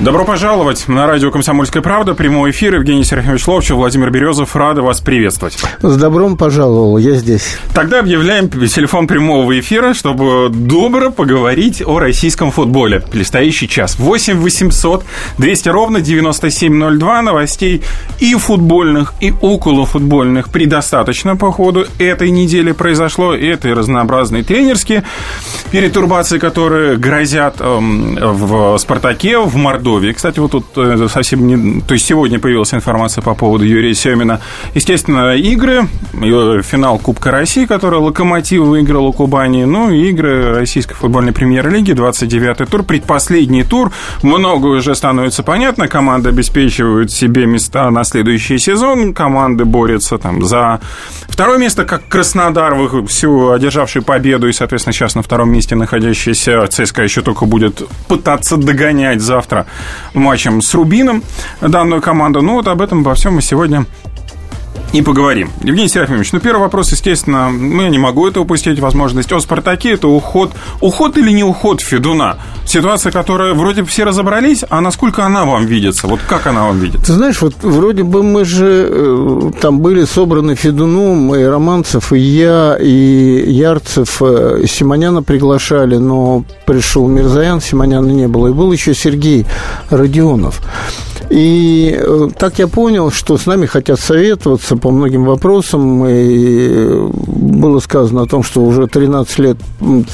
Добро пожаловать на радио «Комсомольская правда». Прямой эфир. Евгений Серафимович Ловчев, Владимир Березов. Рады вас приветствовать. С добром пожаловал. Я здесь. Тогда объявляем телефон прямого эфира, чтобы добро поговорить о российском футболе. Предстоящий час. 8 800 200 ровно 9702. Новостей и футбольных, и околофутбольных предостаточно по ходу этой недели произошло. Это и разнообразные тренерские перетурбации, которые грозят эм, в «Спартаке», в Мордовии Мордовии. Кстати, вот тут э, совсем не... То есть сегодня появилась информация по поводу Юрия Семина. Естественно, игры, финал Кубка России, который Локомотив выиграл у Кубани, ну и игры Российской футбольной премьер-лиги, 29-й тур, предпоследний тур. Многое уже становится понятно. Команды обеспечивают себе места на следующий сезон. Команды борются там за второе место, как Краснодар, всю одержавший победу и, соответственно, сейчас на втором месте находящийся ЦСКА еще только будет пытаться догонять завтра матчем с Рубином данную команду. Ну, вот об этом обо всем мы сегодня и поговорим. Евгений Серафимович, ну, первый вопрос, естественно, ну, я не могу это упустить возможность. О «Спартаке» это уход. Уход или не уход Федуна? Ситуация, которая вроде все разобрались, а насколько она вам видится? Вот как она вам видится? Ты знаешь, вот вроде бы мы же э, там были собраны Федуном, и Романцев, и я, и Ярцев, э, Симоняна приглашали, но пришел Мирзаян, Симоняна не было, и был еще Сергей Родионов. И э, так я понял, что с нами хотят советоваться по многим вопросам. И было сказано о том, что уже 13 лет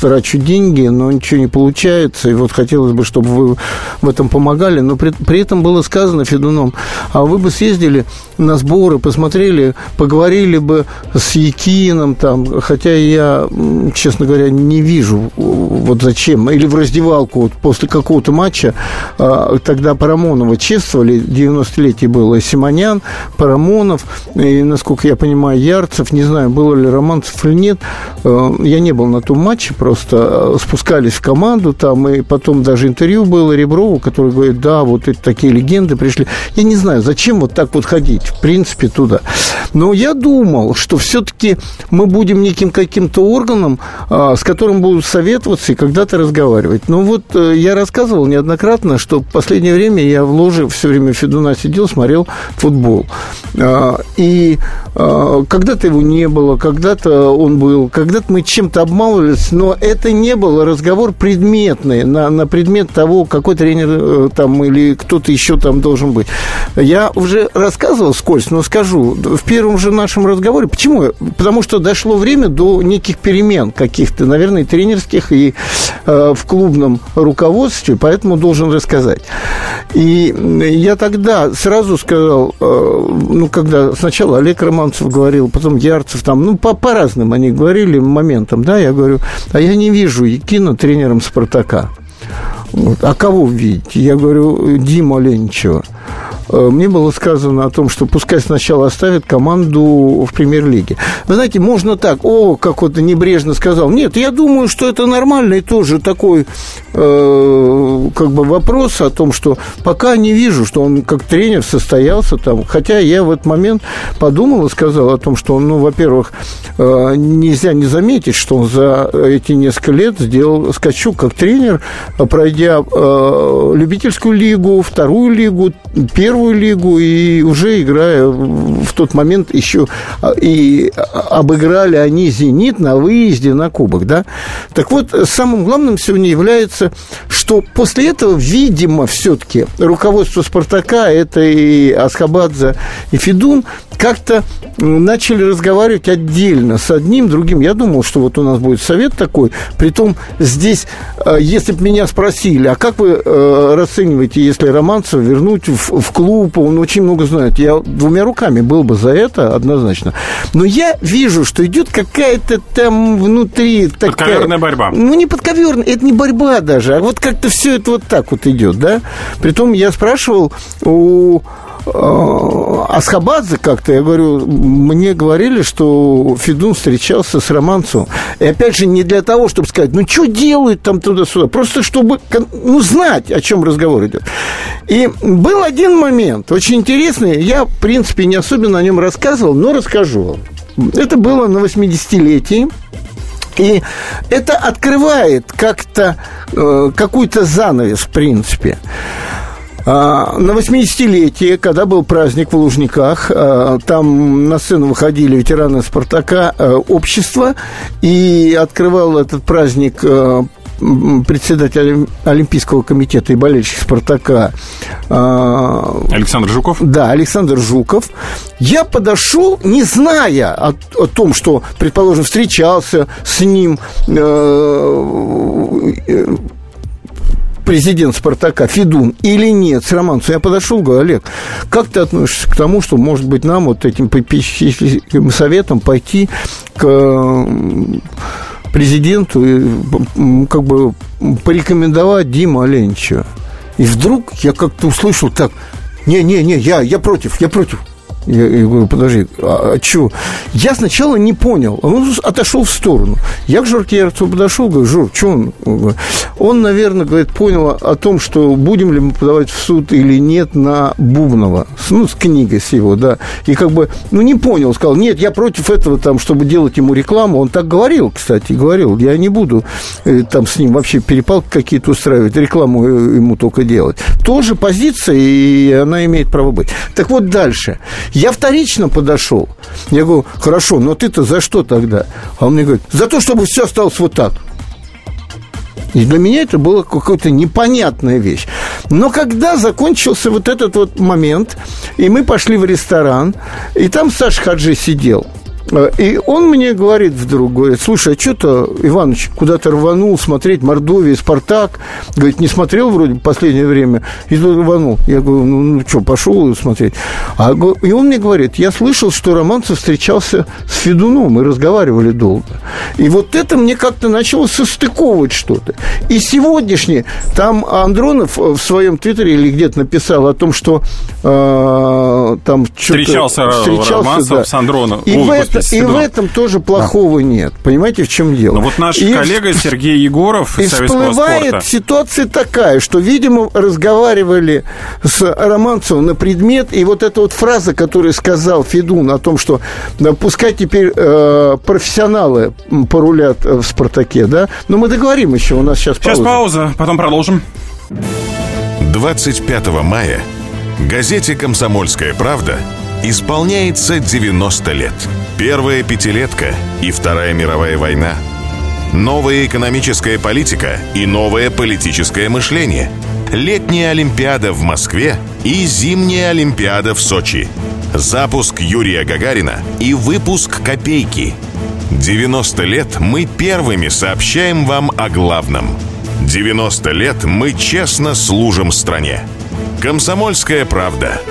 трачу деньги, но ничего не получается. И вот хотелось бы, чтобы вы в этом помогали. Но при, при этом было сказано Федуном, а вы бы съездили на сборы, посмотрели, поговорили бы с Якином там, хотя я, честно говоря, не вижу вот зачем. Или в раздевалку вот после какого-то матча а, тогда Парамонова чествовали, ли 90-летие было Симонян, Парамонов, и, насколько я понимаю, Ярцев, не знаю, было ли Романцев или нет. Э, я не был на том матче, просто э, спускались в команду там, и потом даже интервью было Реброву, который говорит, да, вот эти такие легенды пришли. Я не знаю, зачем вот так вот ходить, в принципе, туда. Но я думал, что все-таки мы будем неким каким-то органом, э, с которым будут советоваться и когда-то разговаривать. Ну вот я рассказывал неоднократно, что в последнее время я в ложе все время Федуна сидел, смотрел футбол. А, и а, когда-то его не было, когда-то он был, когда-то мы чем-то обмалывались, но это не был разговор предметный, на, на предмет того, какой тренер э, там или кто-то еще там должен быть. Я уже рассказывал скользь, но скажу, в первом же нашем разговоре, почему? Потому что дошло время до неких перемен каких-то, наверное, тренерских и э, в клубном руководстве, поэтому должен рассказать. И я тогда сразу сказал, э, ну, когда сначала Олег Романцев говорил, потом Ярцев, там, ну, по, по разным они говорили моментам, да, я говорю, а я не вижу Якина тренером «Спартака». Вот. А кого видите? Я говорю, Дима Ленчева. Э, мне было сказано о том, что пускай сначала оставит команду в премьер-лиге. Вы знаете, можно так, о, как вот небрежно сказал. Нет, я думаю, что это нормально и тоже такой э, как бы вопрос о том, что пока не вижу, что он как тренер состоялся там. Хотя я в этот момент подумал и сказал о том, что он, ну, во-первых, э, нельзя не заметить, что он за эти несколько лет сделал скачок как тренер, пройдя э, любительскую лигу, вторую лигу, первую первую лигу и уже играя в тот момент еще а, и обыграли они «Зенит» на выезде на Кубок, да? Так вот, самым главным сегодня является, что после этого, видимо, все-таки руководство «Спартака», это и Асхабадзе, и Федун, как-то начали разговаривать отдельно с одним, другим. Я думал, что вот у нас будет совет такой. Притом здесь, э, если бы меня спросили, а как вы э, расцениваете, если Романцева вернуть в, в клуб, он очень много знает. Я двумя руками был бы за это однозначно. Но я вижу, что идет какая-то там внутри такая... Подковерная борьба. Ну, не подковерная, это не борьба даже, а вот как-то все это вот так вот идет, да? Притом я спрашивал у Асхабадзе как-то, я говорю, мне говорили, что Федун встречался с Романцевым. И опять же, не для того, чтобы сказать, ну, что делают там туда-сюда, просто чтобы, ну, знать, о чем разговор идет. И был один момент, очень интересный, я, в принципе, не особенно о нем рассказывал, но расскажу вам. Это было на 80-летии. И это открывает как-то э, какой-то занавес, в принципе. А, на 80-летие, когда был праздник в Лужниках, а, там на сцену выходили ветераны «Спартака» э, общества, и открывал этот праздник председатель Олимпийского комитета и болельщик «Спартака». А, Александр Жуков? Да, Александр Жуков. Я подошел, не зная о, о том, что, предположим, встречался с ним э, президент «Спартака» Федун или нет с Романцем, я подошел, говорю, Олег, как ты относишься к тому, что, может быть, нам вот этим попечительским советом пойти к президенту и как бы порекомендовать Диму Оленича? И вдруг я как-то услышал так, не-не-не, я, я против, я против. Я, я говорю, подожди, а, а что? Я сначала не понял. Он отошел в сторону. Я к Журкерцу подошел, говорю, Жур, что он? Он, наверное, говорит, понял о том, что будем ли мы подавать в суд или нет на Бубнова. Ну, с книгой с его, да. И как бы, ну, не понял. Сказал, нет, я против этого, там, чтобы делать ему рекламу. Он так говорил, кстати, говорил. Я не буду э, там с ним вообще перепалки какие-то устраивать, рекламу э, ему только делать. Тоже позиция, и она имеет право быть. Так вот, дальше. Я вторично подошел. Я говорю, хорошо, но ты-то за что тогда? А он мне говорит, за то, чтобы все осталось вот так. И для меня это была какая-то непонятная вещь. Но когда закончился вот этот вот момент, и мы пошли в ресторан, и там Саша Хаджи сидел – и он мне говорит вдруг, говорит, слушай, а что-то Иваныч куда-то рванул смотреть Мордовия, Спартак. Говорит, не смотрел вроде в последнее время, и тут рванул. Я говорю, ну, ну что, пошел смотреть. А, и он мне говорит, я слышал, что Романцев встречался с Федуном, мы разговаривали долго. И вот это мне как-то начало состыковывать что-то. И сегодняшний, там Андронов в своем твиттере или где-то написал о том, что э, там встречался, встречался Романцев да. с Андроновым. И в, это, и в этом тоже плохого да. нет. Понимаете, в чем дело? Ну вот наш и коллега Сергей Егоров из И всплывает спорта. ситуация такая, что, видимо, разговаривали с Романцевым на предмет, и вот эта вот фраза, которую сказал Федун о том, что да, пускай теперь э, профессионалы порулят в «Спартаке», да? Но мы договорим еще, у нас сейчас пауза. Сейчас пауза, потом продолжим. 25 мая газете «Комсомольская правда» исполняется 90 лет. Первая пятилетка и Вторая мировая война. Новая экономическая политика и новое политическое мышление. Летняя Олимпиада в Москве и зимняя Олимпиада в Сочи. Запуск Юрия Гагарина и выпуск «Копейки». 90 лет мы первыми сообщаем вам о главном. 90 лет мы честно служим стране. Комсомольская правда –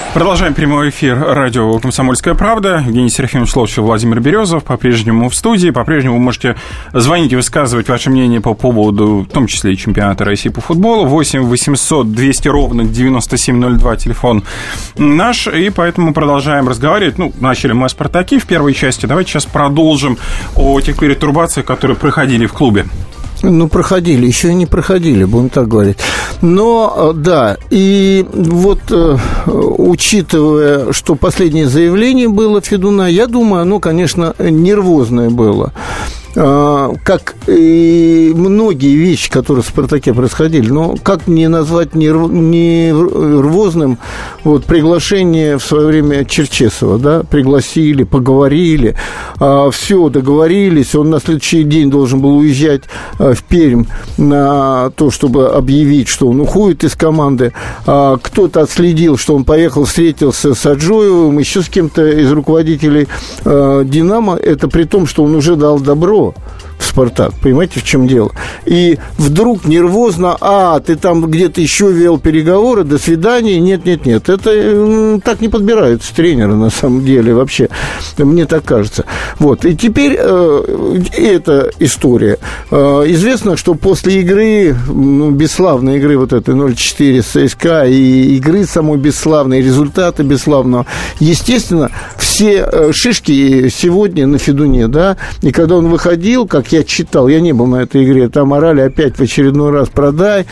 Продолжаем прямой эфир радио «Комсомольская правда». Евгений Серафимович Ловчев, Владимир Березов по-прежнему в студии. По-прежнему вы можете звонить и высказывать ваше мнение по поводу, в том числе и чемпионата России по футболу. 8 800 200 ровно 9702, телефон наш. И поэтому продолжаем разговаривать. Ну, начали мы о «Спартаке» в первой части. Давайте сейчас продолжим о тех перетурбациях, которые проходили в клубе. Ну, проходили, еще и не проходили, будем так говорить. Но, э, да, и вот э, учитывая, что последнее заявление было Федуна, я думаю, оно, конечно, нервозное было. А, как и многие вещи, которые в «Спартаке» происходили, но как не назвать нервозным вот, приглашение в свое время Черчесова, да, пригласили, поговорили, а, все, договорились, он на следующий день должен был уезжать а, в Пермь на то, чтобы объявить, что он уходит из команды, кто-то отследил, что он поехал, встретился с Аджоевым, еще с кем-то из руководителей «Динамо», это при том, что он уже дал добро pô, в «Спартак». Понимаете, в чем дело? И вдруг нервозно, а, ты там где-то еще вел переговоры, до свидания, нет, нет, нет. Это так не подбираются тренеры, на самом деле, вообще. Мне так кажется. Вот. И теперь э, эта история. Э, известно, что после игры, ну, бесславной игры вот этой 0-4 с ЦСКА и игры самой бесславной, результаты бесславного, естественно, все э, шишки сегодня на Федуне, да, и когда он выходил, как я читал, я не был на этой игре, там орали опять в очередной раз продай,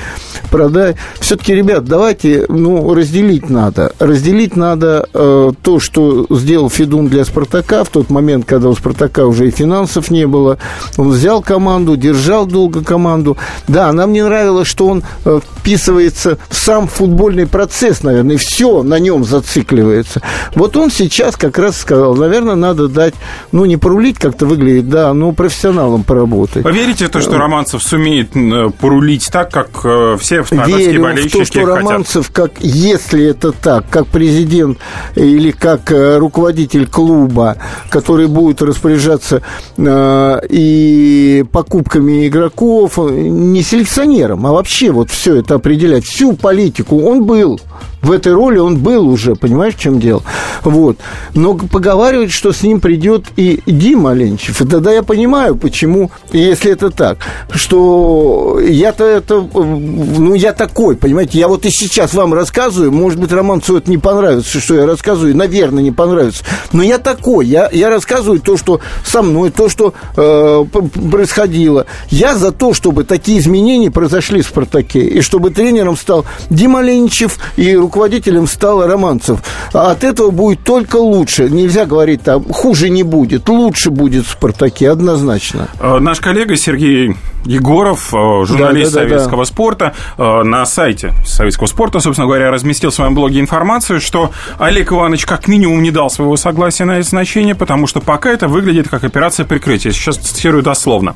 продай. Все-таки, ребят, давайте, ну, разделить надо. Разделить надо э, то, что сделал Федун для «Спартака» в тот момент, когда у «Спартака» уже и финансов не было. Он взял команду, держал долго команду. Да, нам не нравилось, что он э, вписывается в сам футбольный процесс, наверное, и все на нем зацикливается. Вот он сейчас как раз сказал, наверное, надо дать, ну, не порулить как-то выглядит, да, но профессионалом поработать. Поверите в то, что Романцев сумеет э, порулить так, как э, все Верю болельщики в то, что хотят? Романцев, как, если это так, как президент или как э, руководитель клуба, который будет распоряжаться э, и покупками игроков, не селекционером, а вообще вот все это определять, всю политику, он был в этой роли он был уже, понимаешь, в чем дело? Вот. Но поговаривать, что с ним придет и Дима Ленчев, и тогда я понимаю, почему, если это так, что я-то это, ну, я такой, понимаете, я вот и сейчас вам рассказываю, может быть, Романцу это не понравится, что я рассказываю, наверное, не понравится, но я такой, я, я рассказываю то, что со мной, то, что э, происходило. Я за то, чтобы такие изменения произошли в «Спартаке», и чтобы тренером стал Дима Ленчев и руководителем стал Романцев. А от этого будет только лучше. Нельзя говорить там, хуже не будет, лучше будет в «Спартаке», однозначно. Э, наш коллега Сергей Егоров, э, журналист да, да, да, советского да. спорта, э, на сайте советского спорта, собственно говоря, разместил в своем блоге информацию, что Олег Иванович как минимум не дал своего согласия на это значение, потому что пока это выглядит как операция прикрытия. Сейчас цитирую дословно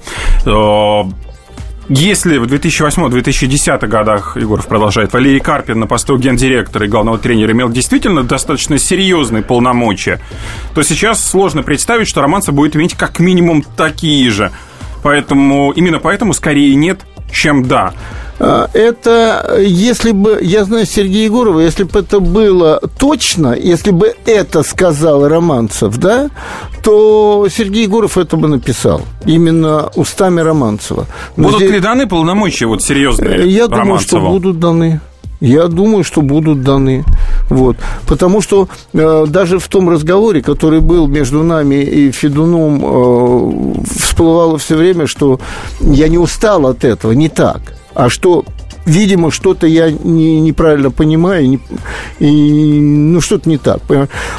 если в 2008-2010 годах Егоров продолжает, Валерий Карпин на посту гендиректора и главного тренера имел действительно достаточно серьезные полномочия, то сейчас сложно представить, что Романцев будет иметь как минимум такие же. Поэтому именно поэтому скорее нет, чем да. А, это, если бы, я знаю Сергея Егорова, если бы это было точно, если бы это сказал Романцев, да, то Сергей Егоров это бы написал. Именно устами Романцева. Но будут здесь... ли даны полномочия вот серьезные Я думаю, что будут даны. Я думаю, что будут даны. Вот. Потому что э, даже в том разговоре, который был между нами и Федуном, э, всплывало все время, что я не устал от этого, не так. А что видимо, что-то я не, неправильно понимаю, не, и, ну, что-то не так.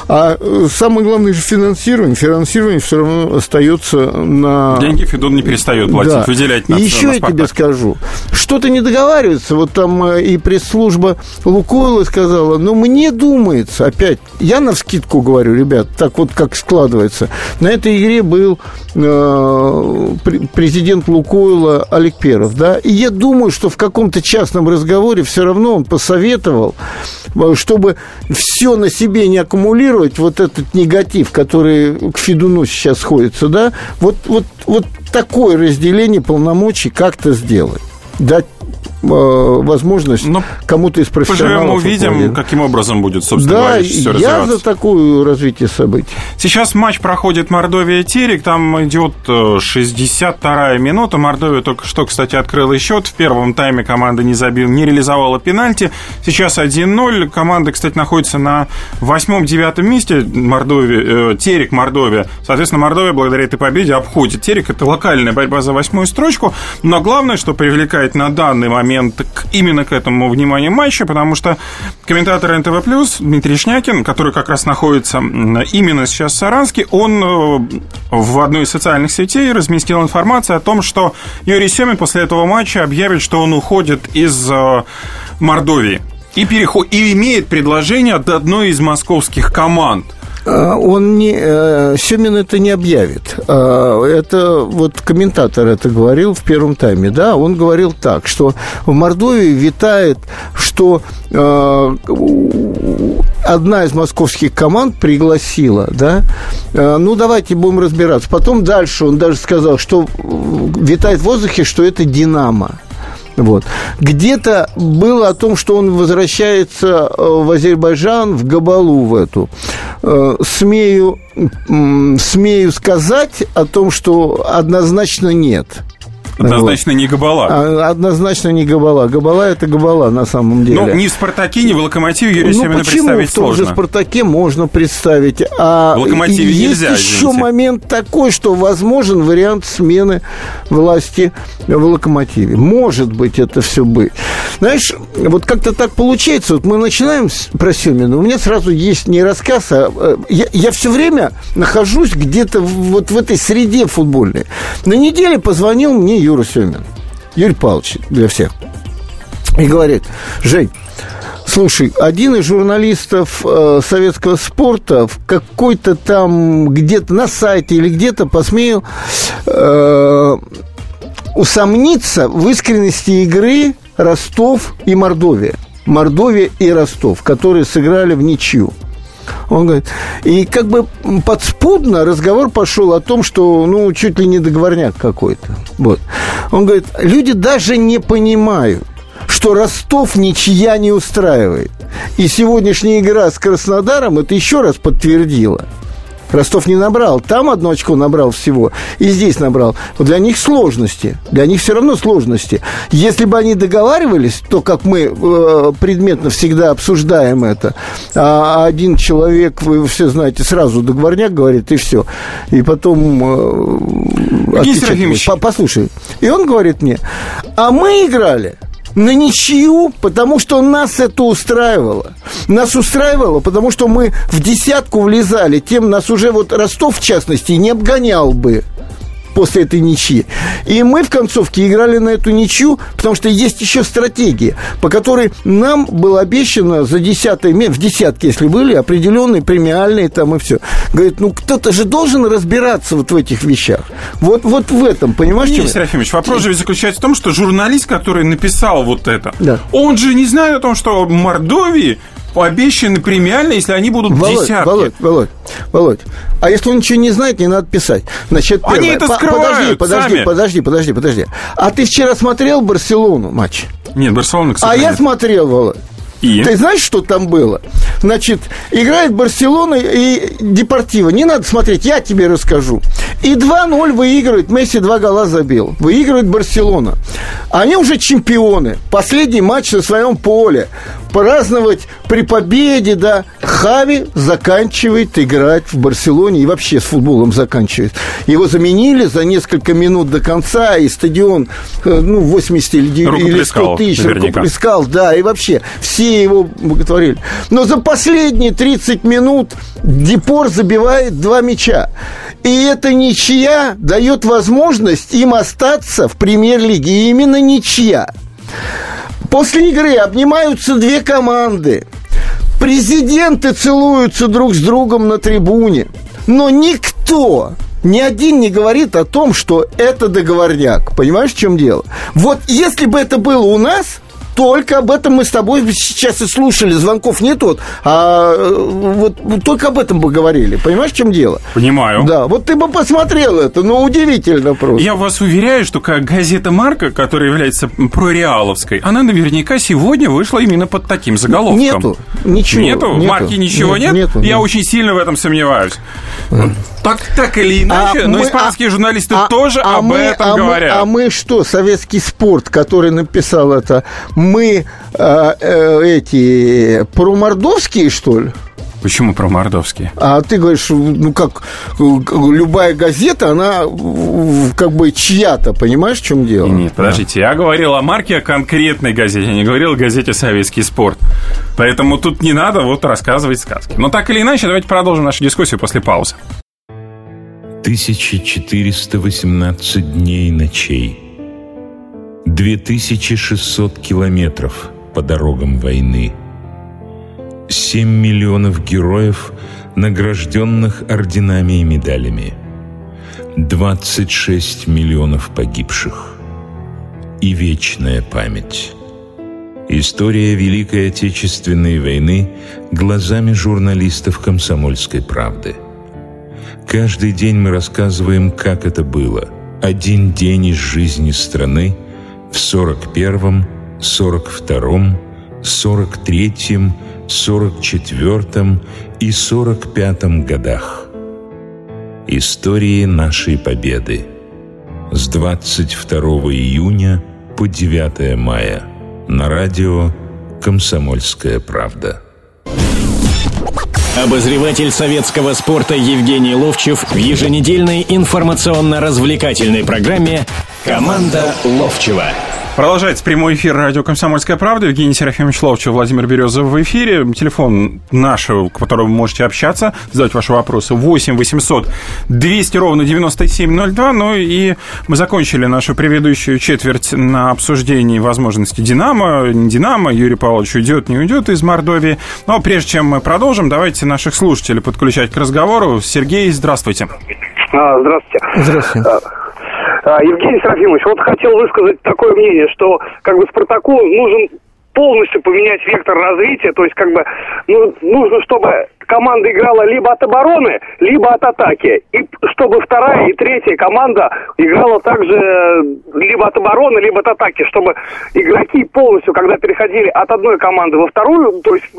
А э, самое главное же финансирование. Финансирование все равно остается на... Деньги Федон не перестает платить, да. выделять на И еще на я тебе скажу, что-то не договаривается. Вот там э, и пресс-служба Лукойла сказала, но мне думается, опять, я на вскидку говорю, ребят, так вот как складывается. На этой игре был э, президент Лукойла Олег Перов, да, и я думаю, что в каком-то частном разговоре все равно он посоветовал, чтобы все на себе не аккумулировать, вот этот негатив, который к Федуну сейчас сходится, да, вот, вот, вот такое разделение полномочий как-то сделать дать э, возможность Но ну, кому-то из профессионалов. Поживем, увидим, каким образом будет, собственно да, говоря, все я за такое развитие событий. Сейчас матч проходит Мордовия-Терек, там идет 62-я э, минута. Мордовия только что, кстати, открыла счет. В первом тайме команда не забила, не реализовала пенальти. Сейчас 1-0. Команда, кстати, находится на восьмом-девятом месте. Мордовия, э, Терек, Мордовия. Соответственно, Мордовия благодаря этой победе обходит Терек. Это локальная борьба за восьмую строчку. Но главное, что привлекает на данный момент к, именно к этому внимание матча, потому что комментатор НТВ+, Дмитрий Шнякин, который как раз находится именно сейчас в Саранске, он э, в одной из социальных сетей разместил информацию о том, что Юрий Семин после этого матча объявит, что он уходит из э, Мордовии и, переход... и имеет предложение от одной из московских команд – он не... Э, Семин это не объявит. А, это вот комментатор это говорил в первом тайме, да, он говорил так, что в Мордовии витает, что э, одна из московских команд пригласила, да, э, ну, давайте будем разбираться. Потом дальше он даже сказал, что витает в воздухе, что это «Динамо». Вот. Где-то было о том, что он возвращается э, в Азербайджан, в Габалу в эту. Э, смею, смею сказать о том, что однозначно нет. Однозначно вот. не Габала. А, однозначно не Габала. Габала это Габала на самом деле. Ну, ни в «Спартаке», ни в «Локомотиве» Юрия ну, Семина почему? представить в том сложно. же «Спартаке» можно представить. А в «Локомотиве» есть нельзя, еще извините. момент такой, что возможен вариант смены власти в «Локомотиве». Может быть, это все быть. Знаешь, вот как-то так получается. Вот мы начинаем с, про Семина. У меня сразу есть не рассказ, а э, я, я все время нахожусь где-то вот в этой среде футбольной. На неделе позвонил мне Юра Семин. Юрий Павлович для всех. И говорит, Жень, Слушай, один из журналистов э, советского спорта в какой-то там где-то на сайте или где-то посмеял э, усомниться в искренности игры Ростов и Мордовия. Мордовия и Ростов, которые сыграли в ничью. Он говорит, и как бы подспудно разговор пошел о том, что, ну, чуть ли не договорняк какой-то. Вот. Он говорит, люди даже не понимают, что Ростов ничья не устраивает. И сегодняшняя игра с Краснодаром это еще раз подтвердила. Ростов не набрал. Там одно очко набрал всего, и здесь набрал. Вот для них сложности. Для них все равно сложности. Если бы они договаривались, то, как мы э, предметно всегда обсуждаем это, а один человек, вы все знаете, сразу договорняк говорит, и все. И потом... Э, по, послушай. И он говорит мне, а мы играли на ничью, потому что нас это устраивало. Нас устраивало, потому что мы в десятку влезали. Тем нас уже вот Ростов, в частности, не обгонял бы после этой ничьи. И мы в концовке играли на эту ничью, потому что есть еще стратегия, по которой нам было обещано за десятое в десятке, если были, определенные премиальные там и все. Говорит, ну кто-то же должен разбираться вот в этих вещах. Вот, вот в этом, понимаешь? Нет, Серафимович, вопрос же заключается в том, что журналист, который написал вот это, да. он же не знает о том, что в Мордовии обещаны премиальные, если они будут Володь, десятки. Володь, Володь, Володь, а если он ничего не знает, не надо писать. Значит, первое. Они это скрывают Подожди, подожди, сами. подожди, подожди, подожди. А ты вчера смотрел Барселону матч? Нет, Барселона, А я смотрел, Володь. И? Ты знаешь, что там было? Значит, играет Барселона и Депортива. Не надо смотреть, я тебе расскажу. И 2-0 выигрывает. Месси два гола забил. Выигрывает Барселона. Они уже чемпионы. Последний матч на своем поле. Праздновать при победе, да. Хави заканчивает играть в Барселоне и вообще с футболом заканчивает. Его заменили за несколько минут до конца, и стадион, э, ну, 80 или, или 100 тысяч рукоплескал, да, и вообще все его боготворили. Но за последние 30 минут Депор забивает два мяча. И эта ничья дает возможность им остаться в премьер-лиге. И именно ничья. После игры обнимаются две команды. Президенты целуются друг с другом на трибуне. Но никто ни один не говорит о том, что это договорняк. Понимаешь, в чем дело? Вот если бы это было у нас, только об этом мы с тобой сейчас и слушали. Звонков нет, вот, а э, вот только об этом бы говорили. Понимаешь, в чем дело? Понимаю. Да, вот ты бы посмотрел это, ну, удивительно просто. Я вас уверяю, что как газета «Марка», которая является прореаловской, она наверняка сегодня вышла именно под таким заголовком. Нету, ничего. Нету? нету В «Марке» ничего нет? Нету, Я нет. очень сильно в этом сомневаюсь. Так, так или иначе, А но мы- испанские а- журналисты а- тоже а об мы- этом а мы- говорят. а мы что, советский спорт, который написал это, мы э, э, эти промордовские, что ли? Почему про мордовские? А ты говоришь, ну как, любая газета, она как бы чья-то, понимаешь, в чем дело? Нет, подождите, я говорил о марке, о конкретной газете, я не говорил о газете «Советский спорт». Поэтому тут не надо вот рассказывать сказки. Но так или иначе, давайте продолжим нашу дискуссию после паузы. 1418 дней ночей. 2600 километров по дорогам войны. 7 миллионов героев, награжденных орденами и медалями. 26 миллионов погибших. И вечная память. История Великой Отечественной войны глазами журналистов «Комсомольской правды». Каждый день мы рассказываем, как это было. Один день из жизни страны в 41-м, 42-м, 43-м, 44-м и 45-м годах. Истории нашей победы. с 22 июня по 9 мая на радио «Комсомольская правда». Обозреватель советского спорта Евгений Ловчев в еженедельной информационно-развлекательной программе «Команда Ловчева». Продолжается прямой эфир радио «Комсомольская правда». Евгений Серафимович Ловчев, Владимир Березов в эфире. Телефон наш, к которому вы можете общаться, задать ваши вопросы. 8 800 200 ровно 9702. Ну и мы закончили нашу предыдущую четверть на обсуждении возможности «Динамо», не «Динамо», Юрий Павлович уйдет, не уйдет из Мордовии. Но прежде чем мы продолжим, давайте наших слушателей подключать к разговору. Сергей, здравствуйте. А, здравствуйте. Здравствуйте. А, Евгений Серафимович, вот хотел высказать такое мнение, что как бы Спартаку нужен полностью поменять вектор развития, то есть как бы ну, нужно, чтобы команда играла либо от обороны, либо от атаки, и чтобы вторая и третья команда играла также либо от обороны, либо от атаки, чтобы игроки полностью, когда переходили от одной команды во вторую, то есть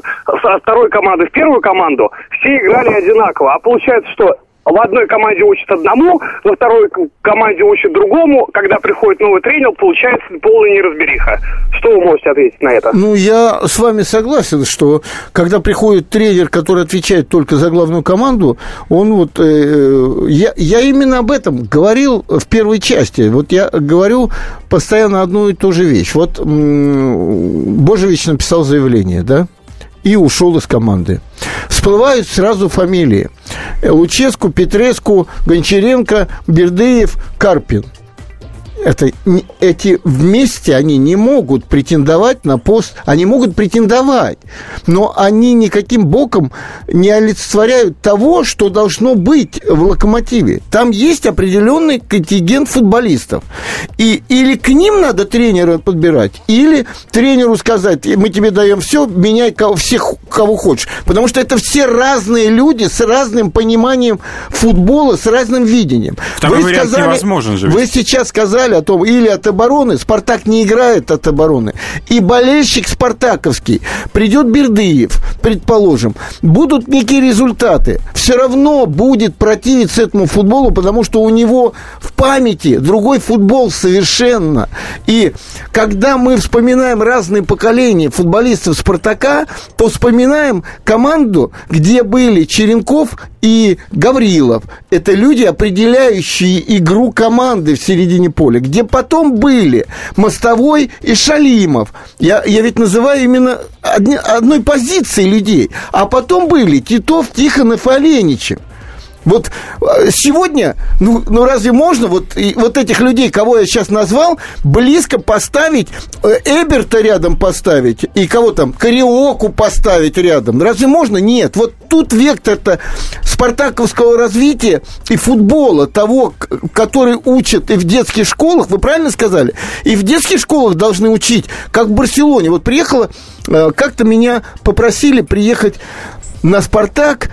со второй команды в первую команду, все играли одинаково, а получается, что в одной команде учат одному, во второй команде учат другому. Когда приходит новый тренер, получается полная неразбериха. Что вы можете ответить на это? Ну, я с вами согласен, что когда приходит тренер, который отвечает только за главную команду, он вот... Э, я, я именно об этом говорил в первой части. Вот я говорю постоянно одну и ту же вещь. Вот Божевич написал заявление, да? И ушел из команды. Всплывают сразу фамилии. Луческу, Петреску, Гончаренко, Бердыев, Карпин – это, эти вместе они не могут претендовать на пост, они могут претендовать, но они никаким боком не олицетворяют того, что должно быть в «Локомотиве». Там есть определенный контингент футболистов. И или к ним надо тренера подбирать, или тренеру сказать, мы тебе даем все, меняй кого, всех, кого хочешь. Потому что это все разные люди с разным пониманием футбола, с разным видением. Второй вы сказали, невозможен же. Вы сейчас сказали о том, или от обороны, Спартак не играет от обороны, и болельщик спартаковский, придет Бердыев, предположим, будут некие результаты, все равно будет противиться этому футболу, потому что у него в памяти другой футбол совершенно. И когда мы вспоминаем разные поколения футболистов Спартака, то вспоминаем команду, где были Черенков и Гаврилов. Это люди, определяющие игру команды в середине поля где потом были Мостовой и Шалимов. Я, я ведь называю именно одни, одной позиции людей. А потом были Титов, Тихонов и Оленичев. Вот э, сегодня, ну, ну разве можно вот, и, вот этих людей, кого я сейчас назвал, близко поставить, э, Эберта рядом поставить, и кого там, Кариоку поставить рядом? Разве можно? Нет. Вот тут вектор-то спартаковского развития и футбола, того, который учат и в детских школах, вы правильно сказали, и в детских школах должны учить, как в Барселоне. Вот приехала, э, как-то меня попросили приехать на «Спартак»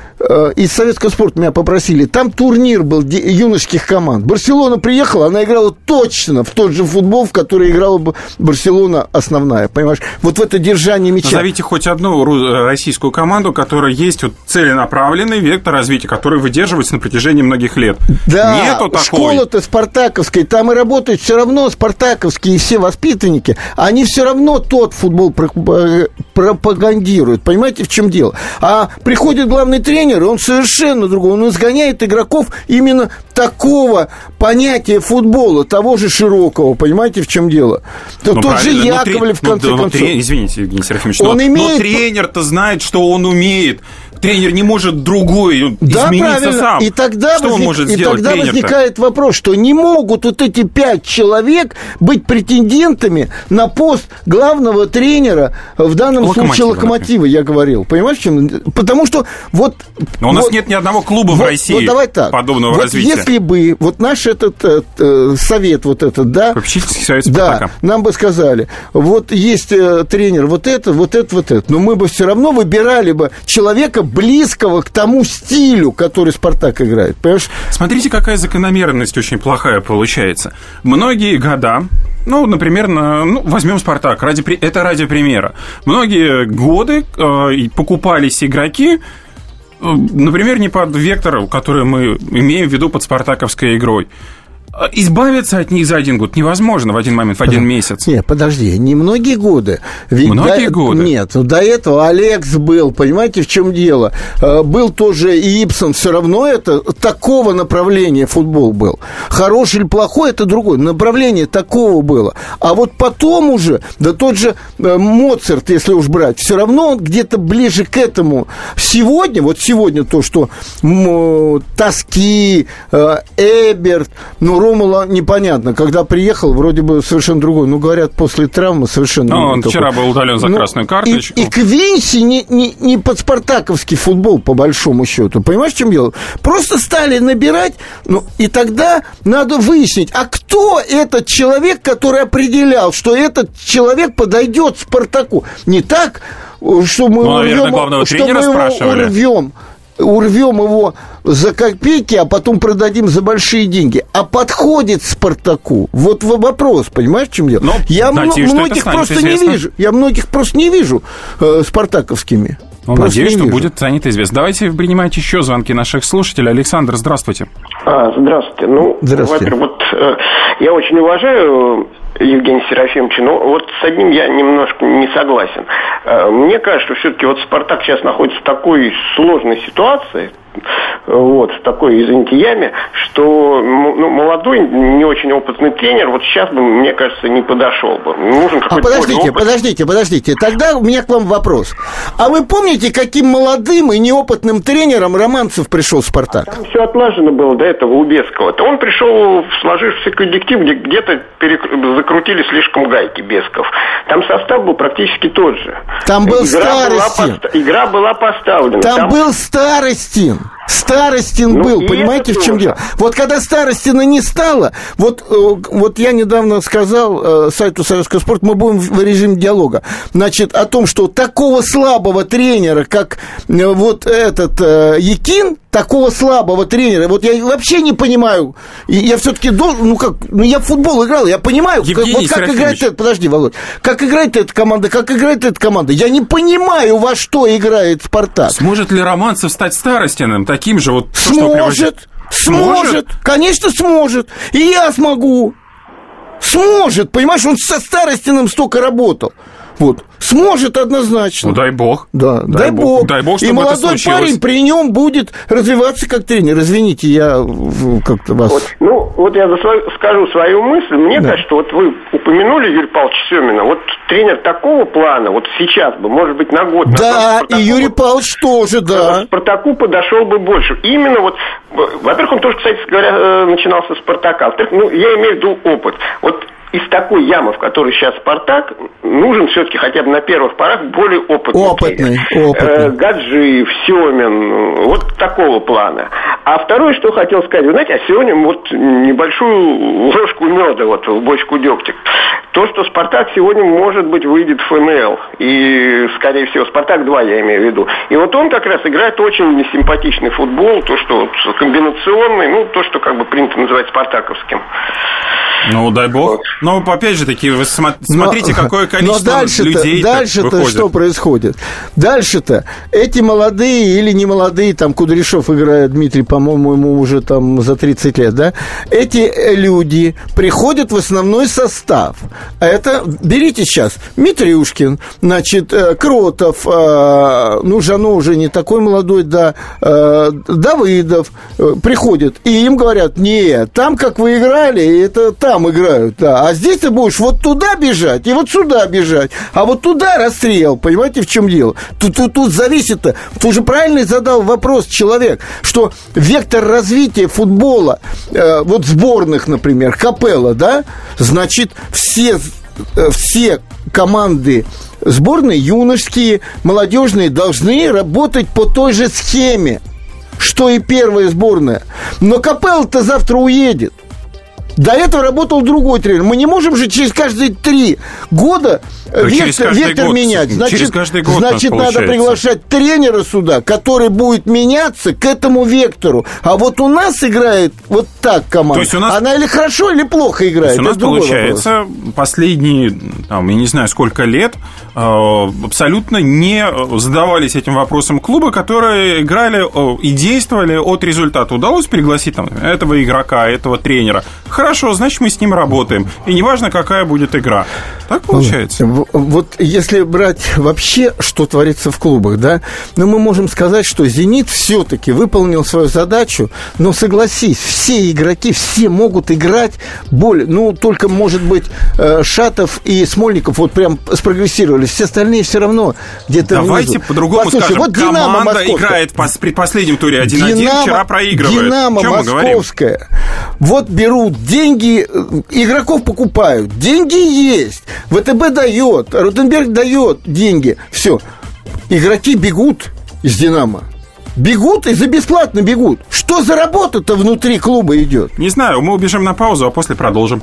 из советского спорта меня попросили. Там турнир был юношеских команд. Барселона приехала, она играла точно в тот же футбол, в который играла бы Барселона основная. Понимаешь? Вот в это держание мяча. Назовите хоть одну э, российскую команду, которая есть вот целенаправленный вектор развития, который выдерживается на протяжении многих лет. Да, Нету такой. школа-то спартаковская, там и работают все равно спартаковские все воспитанники, они все равно тот футбол э, пропагандируют. Понимаете, в чем дело? А приходит главный тренер, и он совершенно другой. Он изгоняет игроков именно такого понятия футбола, того же широкого. Понимаете, в чем дело? То, ну, тот же Яковлев, в конце ну, концов. Трен... Извините, Евгений Серафимович, он но, имеет... но тренер-то знает, что он умеет тренер не может другой да, измениться правильно. сам. И тогда, что возник... он может и сделать тогда возникает вопрос, что не могут вот эти пять человек быть претендентами на пост главного тренера в данном локомотива, случае локомотива, я говорил. Понимаешь, чем? Потому что вот... Но у нас вот, нет ни одного клуба вот, в России вот давай так. подобного вот развития. если бы вот наш этот, этот э, совет вот этот, да... Попечительский совет Да, нам бы сказали, вот есть э, тренер, вот это, вот это, вот это. Но мы бы все равно выбирали бы человека близкого к тому стилю, который Спартак играет. Понимаешь? Смотрите, какая закономерность очень плохая получается. Многие года ну, например, на, ну, возьмем Спартак, ради, это ради примера. Многие годы э, покупались игроки, э, например, не под вектор, который мы имеем в виду под спартаковской игрой. А избавиться от них за один год невозможно в один момент, в один месяц. Нет, подожди, не многие годы. Ведь многие до, годы? Нет, ну, до этого Алекс был, понимаете, в чем дело? Э, был тоже и Ипсон, все равно это такого направления футбол был. Хороший или плохой, это другое. Направление такого было. А вот потом уже, да тот же э, Моцарт, если уж брать, все равно он где-то ближе к этому. Сегодня, вот сегодня то, что м, Тоски, э, Эберт, ну, Ромула непонятно. Когда приехал, вроде бы совершенно другой. Ну, говорят, после травмы совершенно... Ну, он такой. вчера был удален за Ну, красную карточку. И, и Квинси не, не, не под спартаковский футбол, по большому счету. Понимаешь, в чем дело? Просто стали набирать, ну, и тогда надо выяснить, а кто этот человек, который определял, что этот человек подойдет Спартаку? Не так, что мы Ну, наверное, урвем- главного что тренера мы спрашивали. урвем урвем его за копейки, а потом продадим за большие деньги. А подходит Спартаку? Вот в- вопрос, понимаешь, в чем дело? Ну, я надеюсь, что это многих просто известно. не вижу. Я многих просто не вижу э, спартаковскими. Ну, Просто надеюсь, не что вижу. будет станет известно. Давайте принимать еще звонки наших слушателей. Александр, здравствуйте. А, здравствуйте. Ну, Здравствуйте. во-первых, вот э, я очень уважаю Серафимовича, но вот с одним я немножко не согласен. Э, Мне кажется, что все-таки вот Спартак сейчас находится в такой сложной ситуации, вот, в такой, извините, яме, что ну, молодой, не очень опытный тренер, вот сейчас бы, мне кажется, не подошел бы. Нужен А какой-то более подождите, подождите, подождите. Тогда у меня к вам вопрос. А вы помните, каким молодым и неопытным тренером Романцев пришел в «Спартак»? Там все отлажено было до этого у Бескова. То он пришел в сложившийся коллектив, где где-то перек- закрутили слишком гайки Бесков. Там состав был практически тот же. Там был игра была, Старостин. поста- игра была поставлена. Там, был Старостин. Старостин Ну, был, понимаете, в чем тоже. дело? Вот когда Старостина не стало, вот, э, вот я недавно сказал э, сайту Советского спорта, мы будем в режиме диалога, значит, о том, что такого слабого тренера, как э, вот этот э, Якин, такого слабого тренера, вот я вообще не понимаю, и я все-таки должен, ну как, ну я в футбол играл, я понимаю, как- вот как играет этот, подожди, Володь, как играет эта команда, как играет эта команда, я не понимаю, во что играет Спартак. Сможет ли Романцев стать старостиным, таким же вот... приводите? Сможет, сможет, конечно, сможет. И я смогу. Сможет, понимаешь, он со Старостиным столько работал. Вот. Сможет однозначно. Ну, дай бог. Да, дай, бог. Дай бог, И чтобы это молодой случилось. парень при нем будет развиваться как тренер. Извините, я как-то вас... Вот, ну, вот я за свою- скажу свою мысль. Мне Да. кажется, вот вы упомянули Юрия Павловича Семина. Вот тренер такого плана, вот сейчас бы, может быть, на год. Да, назад и Юрий Павлович тоже, да. Спартаку подошел бы больше. Именно вот, во-первых, он тоже, кстати говоря, э, начинал со Спартака. Во-вторых, ну, я имею в виду опыт. Вот из такой ямы, в которой сейчас Спартак, нужен все-таки хотя бы на первых порах более опытный. Опытный, тренер. опытный. Э, Гаджиев, Семин, вот такого плана. А второе, что хотел сказать, вы знаете, а сегодня вот небольшую ложку меда вот в бочку дегтя. То, что Спартак сегодня, может быть, выйдет в ФНЛ. И, скорее всего, Спартак 2, я имею в виду. И вот он как раз играет очень симпатичный футбол, то, что вот комбинационный, ну, то, что как бы принято называть спартаковским. Ну, дай бог. Но, опять же таки, вы сма- Но- смотрите, какое количество но дальше-то, людей дальше-то выходит. что происходит? Дальше-то эти молодые или не молодые, там Кудряшов играет, Дмитрий, по-моему, ему уже там за 30 лет, да? Эти э, люди приходят в основной состав. А это, берите сейчас, Митрюшкин, значит, э, Кротов, э, ну, Жано уже не такой молодой, да, Давыдов приходят, и им говорят, нет, там, как вы играли, это там играют, да, а здесь ты будешь вот туда бежать и вот сюда бежать, а вот туда расстрел, понимаете, в чем дело? Тут, тут, тут зависит, ты уже правильно задал вопрос человек, что вектор развития футбола, э, вот сборных, например, Капелла, да, значит, все э, все команды сборные, юношеские, молодежные, должны работать по той же схеме, что и первая сборная. Но Капелла-то завтра уедет. До этого работал другой тренер. Мы не можем же через каждые три года Да через вектор, вектор год, менять. через Значит, каждый год значит надо получается. приглашать тренера сюда, который будет меняться к этому вектору. А вот у нас играет вот так команда. То есть у нас- Она или хорошо, или плохо играет. у нас вопрос. получается последние, там, я не знаю, сколько лет э, абсолютно не задавались этим вопросом клубы, которые играли э, и действовали от результата. Удалось пригласить там этого игрока, этого тренера. Хорошо, значит, мы с ним работаем. И неважно, какая будет игра. Так получается. В- Вот если брать вообще, что творится в клубах, да, ну, мы можем сказать, что «Зенит» все-таки выполнил свою задачу, но согласись, все игроки, все могут играть более, ну, только, может быть, э, Шатов и Смольников вот прям спрогрессировали, все остальные все равно где-то Давайте внизу. по-другому Послушай, скажем. вот «Динамо» Команда московская. играет по- при последнем туре 1-1, Динамо- вчера проигрывает. Динамо чем мы говорим? московская. Вот берут деньги, э, игроков покупают. Деньги есть. ВТБ дает, Ротенберг дает деньги. Все. Игроки бегут из Динамо. Бегут и за бесплатно бегут. Что за работа-то внутри клуба идет? Не знаю, мы убежим на паузу, а после продолжим.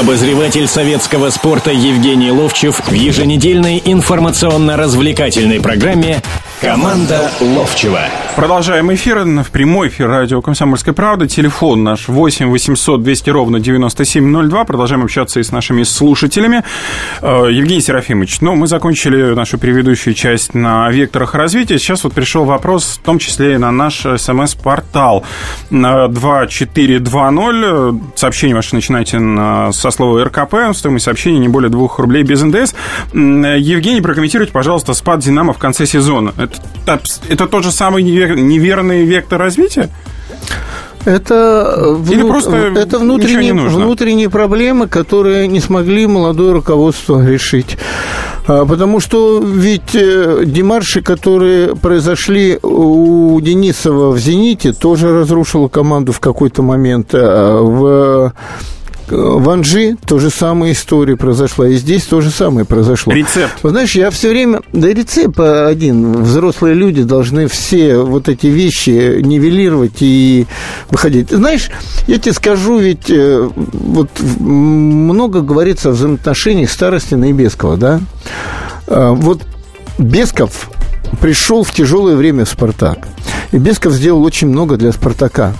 Обозреватель советского спорта Евгений Ловчев в еженедельной информационно-развлекательной программе «Команда Ловчева». Продолжаем эфир. В прямой эфир радио «Комсомольская правда». Телефон наш 8 800 200 ровно 9702. Продолжаем общаться и с нашими слушателями. Э, Евгений Серафимович, ну, мы закончили нашу предыдущую часть на векторах развития. Сейчас вот пришел вопрос, в том числе и на наш смс-портал. На 2420. Сообщение ваше начинайте на- со слова РКП. Стоимость сообщения не более 2 рублей без НДС. М, Евгений, прокомментируйте, пожалуйста, спад «Динамо» в конце сезона. Это, это тот же самый невер- неверный вектор развития? Это, э, Или вну- просто это внутренние, внутренние проблемы, которые не смогли молодое руководство решить. А, Потому что ведь э, демарши, которые произошли у Денисова в «Зените», тоже разрушила команду в какой-то момент. А В в Анжи то же самая история произошла, и здесь то же самое произошло. Рецепт. Вот знаешь, я все время... Да рецепт один. Взрослые люди должны все вот эти вещи нивелировать и выходить. Знаешь, я тебе скажу, ведь э, вот много говорится о взаимоотношениях Старостина и Бескова, да? А, Вот Бесков пришел в тяжелое время в «Спартак». И Бесков сделал очень много для «Спартака».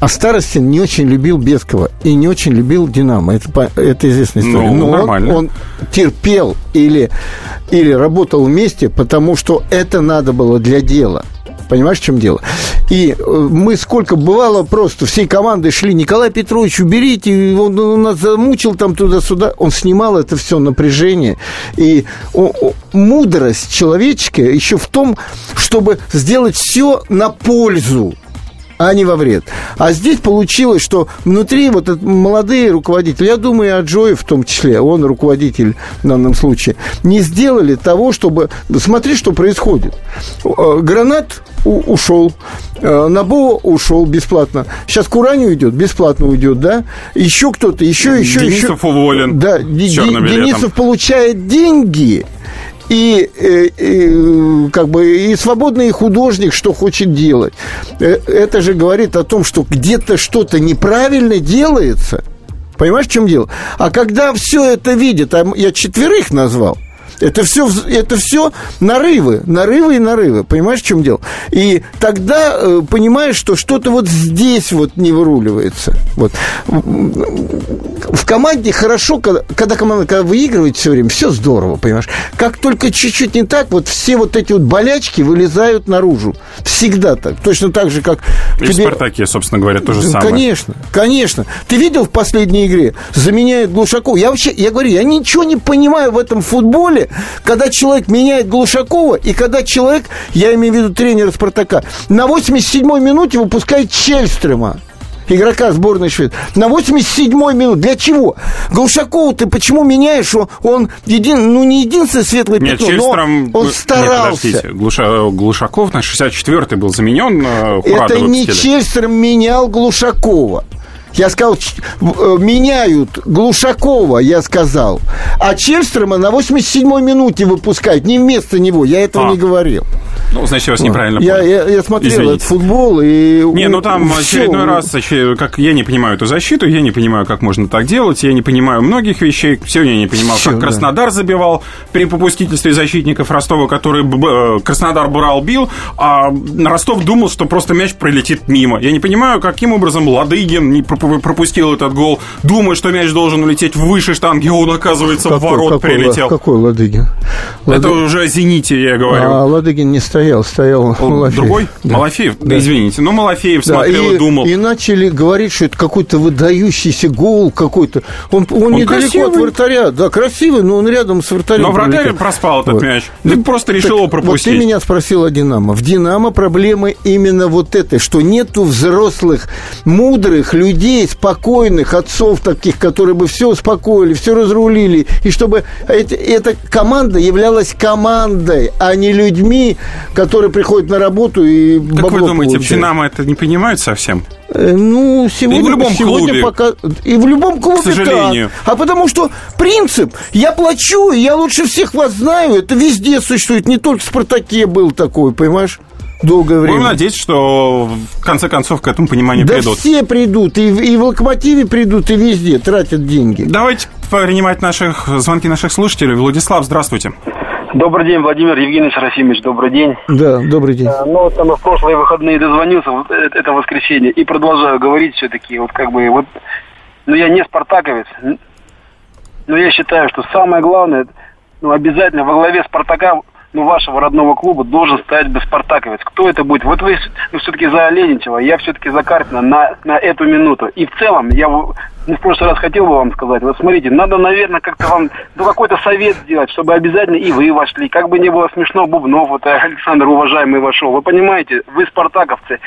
А Старостин не очень любил Бескова и не очень любил Динамо. Это, это известная история. Ну, Но он- нормально. он терпел или, или работал вместе, потому что это надо было для дела. Понимаешь, в чем дело? И э, мы сколько бывало просто всей командой шли, Николай Петрович, уберите, он, он нас замучил там туда-сюда. Он снимал это все напряжение. И о- о- мудрость человеческая еще в том, чтобы сделать все на пользу а не во вред. А здесь получилось, что внутри вот этот молодые руководители, я думаю, и Аджоев в том числе, он руководитель в данном случае, не сделали того, чтобы... Смотри, что происходит. Э, Гранат ушел, э, Набо ушел бесплатно. Сейчас Курани уйдет, бесплатно уйдет, да? Еще кто-то, еще, еще, еще. Денисов уволен Да, билетом. Денисов получает деньги, и, э, э, как бы и свободный художник что хочет делать. Э, Это же говорит о том, что где-то что-то неправильно делается. Понимаешь, в чем дело? А когда все это видят, а я четверых назвал, это все, это все нарывы, нарывы и нарывы. Понимаешь, в чем дело? И тогда э, понимаешь, что что-то вот здесь вот не выруливается. Вот. В команде хорошо, когда, когда команда когда выигрывает все время, все здорово, понимаешь? Как только чуть-чуть не так, вот все вот эти вот болячки вылезают наружу. Всегда так. Точно так же, как И в «Спартаке», собственно говоря, то же да, самое. Конечно, конечно. Ты видел в последней игре? Заменяет Глушакова. Я вообще, я говорю, я ничего не понимаю в этом футболе, когда человек меняет Глушакова, и когда человек, я имею в виду тренера Спартака, на 87-й минуте выпускает Чельстрема. игрока сборной Швеции. На 87-й минут. Для чего? Глушакова ты почему меняешь? Он, он един, ну, не единственное светлое Нет, пятно, Чельстром... но он старался. Нет, Глуша... Глушаков на 64-й был заменен. э, Это не. Чельстром менял Глушакова. Я сказал, э, меняют Глушакова, я сказал. А Чельстрома на 87-й минуте выпускают, не вместо него. Я этого А. не говорил. Ну, значит, я вас неправильно я, понял. я, я смотрел Извините. этот футбол и... Не, ну там всё. очередной раз, как я не понимаю эту защиту, я не понимаю, как можно так делать, я не понимаю многих вещей. Сегодня я не понимал, Всё, как да. Краснодар забивал при попустительстве защитников Ростова, который э, Краснодар Бурал бил, а Ростов думал, что просто мяч пролетит мимо. Я не понимаю, каким образом Ладыгин не проп- пропустил этот гол, думая, что мяч должен улететь выше штанги, а он, оказывается, в Какой- ворот какой, прилетел. Какой Ладыгин? Это Лады- уже о «Зените», я говорю. А Ладыгин не стоял, стоял Он Малафеев. Другой? Да. Малафеев? Да. Извините. Ну, Малафеев Да, смотрел и, и, думал. и начали говорить, что это какой-то выдающийся гол какой-то. Он, он, недалеко красивый. от вратаря. Да, красивый, но он рядом с вратарем. Но вратарь проспал этот Вот. мяч. Ты просто решил его Вот пропустить. ты меня спросил о «Динамо». В «Динамо» проблемы именно вот этой, что нету взрослых, мудрых людей, спокойных отцов таких, которые бы все успокоили, все разрулили, и чтобы эти- эта команда являлась командой, а не людьми, которые приходят на работу и Как бабло вы думаете, в получают. «Динамо» это не понимают совсем? Э, Ну, сегодня, И в любом сегодня клубе. пока и в любом клубе К сожалению. так. А потому что принцип я плачу, я лучше всех вас знаю. Это везде существует, не только в Спартаке был такой, понимаешь? Долгое время. Будем надеяться, что в конце концов к этому пониманию да придут. все придут, и, в- и в локомотиве придут, и везде тратят деньги. Давайте принимать наших звонки наших слушателей. Владислав, здравствуйте. Добрый день, Владимир Евгений Серафимович, добрый день. Да, добрый день. Э, Ну, вот там в прошлые выходные дозвонился, вот э- это воскресенье, и продолжаю говорить все-таки, вот как бы, вот, ну, я не спартаковец, но я считаю, что самое главное, ну, обязательно во главе Спартака, ну, вашего родного клуба должен стоять бы спартаковец. Кто это будет? Вот вы, все-таки за Оленичева, я все-таки за Карпина на, на эту минуту. И в целом, я ну, в прошлый раз хотел бы вам сказать, вот смотрите, надо, наверное, как-то вам ну, какой-то совет сделать, чтобы обязательно и вы вошли. Как бы не было смешно, Бубнов, вот Александр, уважаемый, вошел. Вы понимаете, вы спартаковцы.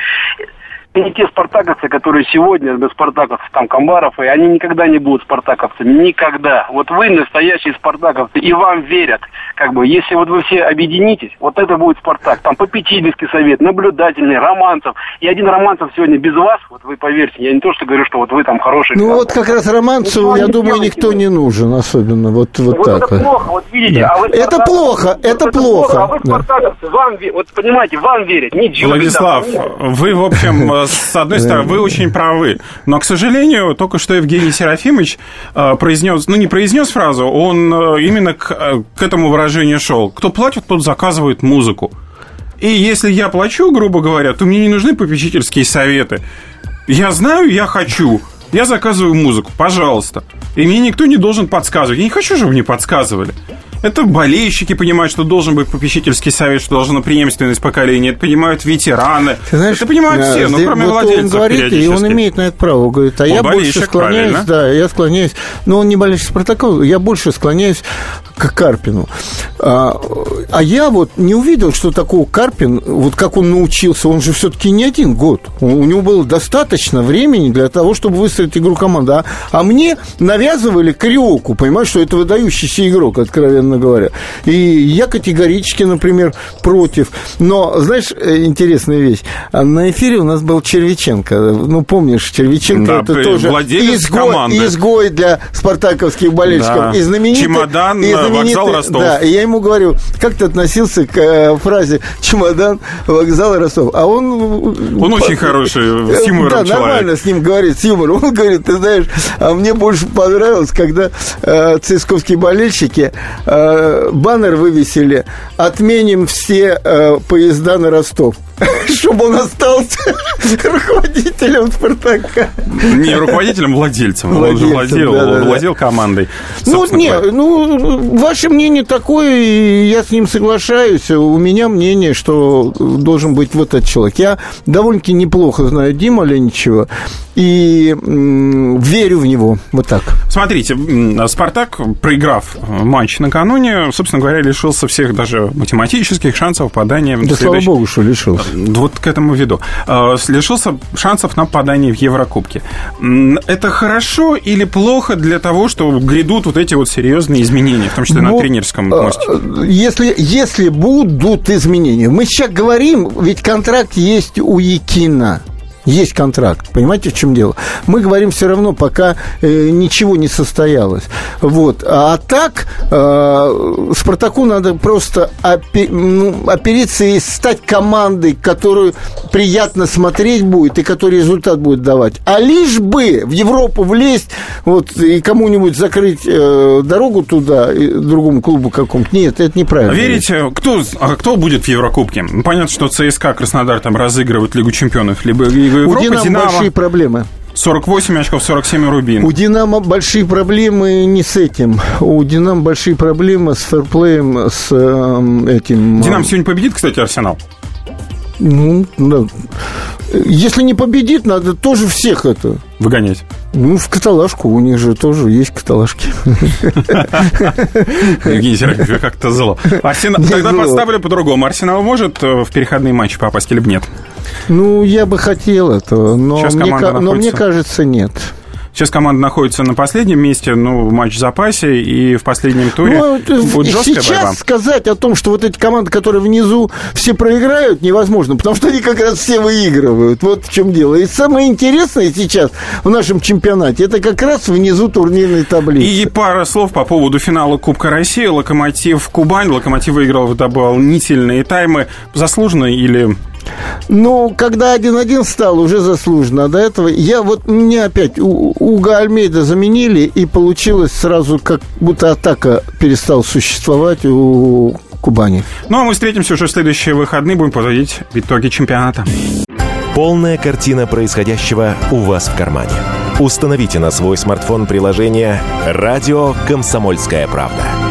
И не те спартаковцы, которые сегодня, да, спартаковцы, там, Камбаров, и они никогда не будут спартаковцами, никогда. Вот вы настоящие спартаковцы, и вам верят. Как бы, если вот вы все объединитесь, вот это будет Спартак. Там попечительский совет, наблюдательный, Романцев. И один Романцев сегодня без вас, вот вы поверьте, я не то, что говорю, что вот вы там хороший. Ну вот как раз Романцеву, я думаю, никто не нужен особенно. Вот, вот, Вот так это плохо, вот видите. Да. А вы Это плохо, Вот это плохо, А вы да. спартаковцы, вам верят. Вот понимаете, вам верят, не Владислав, там, вы, в общем, с одной стороны, вы очень правы. Но, к сожалению, только что Евгений Серафимович э, произнес, ну, не произнес фразу, он э, именно к, э, к этому выражению шел. Кто платит, тот заказывает музыку. И если я плачу, грубо говоря, то мне не нужны попечительские советы. Я знаю, я хочу. Я заказываю музыку, пожалуйста. И мне никто не должен подсказывать. Я не хочу, чтобы мне подсказывали. Это болельщики понимают, что должен быть попечительский совет, что должна преемственность поколения. Это понимают ветераны. Ты знаешь, это понимают э, все, ну, кроме вот владельцев он говорит, и он имеет на это право. Говорит, а Он я больше склоняюсь, правильно. да, я склоняюсь, но он не болельщик Спартака, я больше склоняюсь к Карпину. А, а я вот не увидел, что такого Карпин, вот как он научился, он же все-таки не один год. У, него было достаточно времени для того, чтобы выстроить игру команды. А, а мне навязывали Криоку, понимаешь, что это выдающийся игрок, откровенно говоря. И я категорически, например, против. Но, знаешь, э, интересная вещь. А На эфире у нас был Червиченко. Ну, помнишь, Червиченко Да, это тоже изгой, команды. изгой для спартаковских болельщиков. Да. И знаменитый, Чемодан, и э, знаменитый- вокзал Ростов. Да, и я ему говорю, как ты относился к э, фразе «чемодан, вокзал Ростов»? А он... Он очень хороший, с юмором Да, человек. нормально с ним говорит, с юмором. Он говорит, ты знаешь, а мне больше понравилось, когда э, цисковские болельщики э, баннер вывесили «Отменим все э, поезда на Ростов». Чтобы он остался руководителем «Спартака». Не руководителем, владельцем. Он же Владельцем, владел, да-да-да. владел командой. Ну, не, говоря. ну, ваше мнение такое, и я с ним соглашаюсь. У меня мнение, что должен быть вот этот человек. Я довольно-таки неплохо знаю Дима Леничева и м, верю в него. Вот так. Смотрите, Спартак, проиграв э, матч накануне, собственно говоря, лишился всех даже математических шансов попадания в Да слава следующий- богу, что лишился. Вот к этому веду. Э, лишился шансов на попадание в Еврокубки. Это хорошо или плохо для того, что грядут вот эти вот серьезные изменения, в том числе ну, на тренерском мосте? Если, если будут изменения. Мы сейчас говорим, ведь контракт есть у Якина. Есть контракт, понимаете, в чем дело? Мы говорим все равно, пока э, ничего не состоялось. Вот. А так э, Спартаку надо просто опе, ну, опереться и стать командой, которую приятно смотреть будет и который результат будет давать. А лишь бы в Европу влезть вот, и кому-нибудь закрыть э, дорогу туда, и другому клубу какому-то. Нет, это неправильно. Верите, кто, а кто будет в Еврокубке? Понятно, что ЦСКА, Краснодар там разыгрывают Лигу чемпионов, либо Лигу Европы. У Динамо, Динамо большие проблемы. 48 очков, 47 Рубин. У «Динамо» большие проблемы не с этим. У «Динамо» большие проблемы с фэрплеем, с э, этим... «Динамо» сегодня победит, кстати, «Арсенал». Ну, да. Если не победит, надо тоже всех это... Выгонять. Ну, в каталажку. У них же тоже есть каталажки. Евгений Сергеевич, как-то зло. Тогда поставлю по-другому. Арсенал может э, в переходные матчи попасть или нет? Ну, я бы хотел этого, но, мне, но мне кажется, нет. Сейчас команда находится на последнем месте, ну, матч в запасе, и в последнем туре ну, будет жесткая сейчас борьба. сказать о том, что вот эти команды, которые внизу все проиграют, невозможно, потому что они как раз все выигрывают. Вот в чем дело. И самое интересное сейчас в нашем чемпионате, это как раз внизу турнирной таблицы. И пара слов по поводу финала Кубка России. Локомотив Кубань. Локомотив выиграл в дополнительные таймы. Заслуженно или ну, когда 1-1 стал, уже заслуженно. До этого я вот мне опять у, Уга Альмейда заменили, и получилось сразу, как будто атака перестала существовать у Кубани. Ну, а мы встретимся уже в следующие выходные, будем подводить итоги чемпионата. Полная картина происходящего у вас в кармане. Установите на свой смартфон приложение «Радио Комсомольская правда».